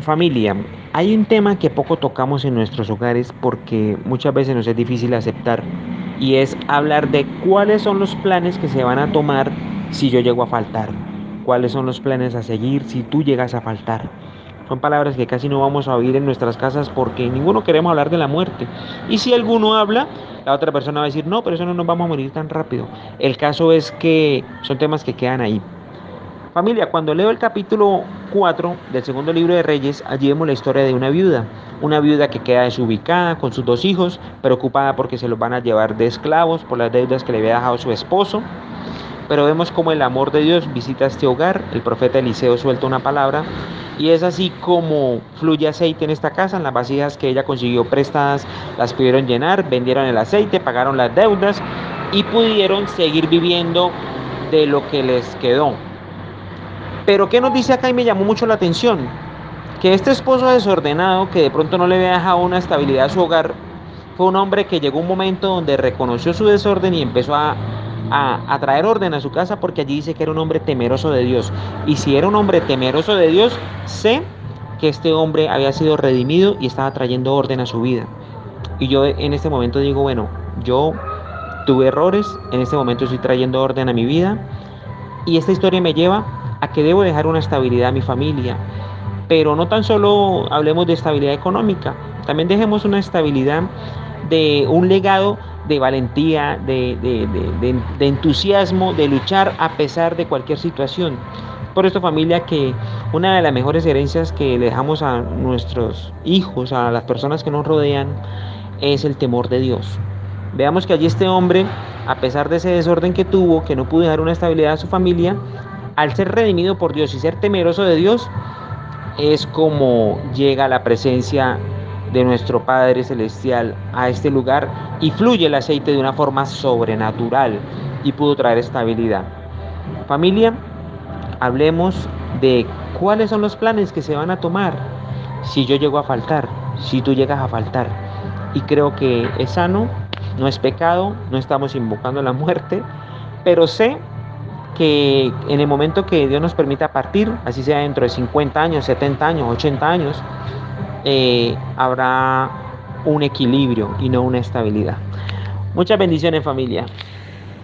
Familia, hay un tema que poco tocamos en nuestros hogares porque muchas veces nos es difícil aceptar y es hablar de cuáles son los planes que se van a tomar si yo llego a faltar, cuáles son los planes a seguir si tú llegas a faltar. Son palabras que casi no vamos a oír en nuestras casas porque ninguno queremos hablar de la muerte. Y si alguno habla, la otra persona va a decir, no, pero eso no nos vamos a morir tan rápido. El caso es que son temas que quedan ahí. Familia, cuando leo el capítulo 4 del segundo libro de Reyes, allí vemos la historia de una viuda. Una viuda que queda desubicada con sus dos hijos, preocupada porque se los van a llevar de esclavos por las deudas que le había dejado su esposo. Pero vemos como el amor de Dios visita este hogar. El profeta Eliseo suelta una palabra y es así como fluye aceite en esta casa. En las vasijas que ella consiguió prestadas las pudieron llenar, vendieron el aceite, pagaron las deudas y pudieron seguir viviendo de lo que les quedó. Pero ¿qué nos dice acá y me llamó mucho la atención? Que este esposo desordenado, que de pronto no le había dejado una estabilidad a su hogar, fue un hombre que llegó un momento donde reconoció su desorden y empezó a, a, traer orden a su casa porque allí dice que era un hombre temeroso de Dios. Y si era un hombre temeroso de Dios, sé que este hombre había sido redimido y estaba trayendo orden a su vida. Y yo en este momento digo, bueno, yo tuve errores, en este momento estoy trayendo orden a mi vida. Y esta historia me lleva a que debo dejar una estabilidad a mi familia. Pero no tan solo hablemos de estabilidad económica, también dejemos una estabilidad de un legado de valentía, de, de, entusiasmo, de luchar a pesar de cualquier situación. Por esto familia que una de las mejores herencias que le dejamos a nuestros hijos, a las personas que nos rodean, es el temor de Dios. Veamos que allí este hombre, a pesar de ese desorden que tuvo, que no pudo dejar una estabilidad a su familia, al ser redimido por Dios y ser temeroso de Dios, es como llega la presencia de nuestro Padre Celestial a este lugar y fluye el aceite de una forma sobrenatural y pudo traer estabilidad. Familia, hablemos de cuáles son los planes que se van a tomar si yo llego a faltar, si tú llegas a faltar. Y creo que es sano, no es pecado, no estamos invocando la muerte, pero sé que en el momento que Dios nos permita partir, así sea dentro de 50 años, 70 años, 80 años, eh, habrá un equilibrio y no una estabilidad. Muchas bendiciones familia.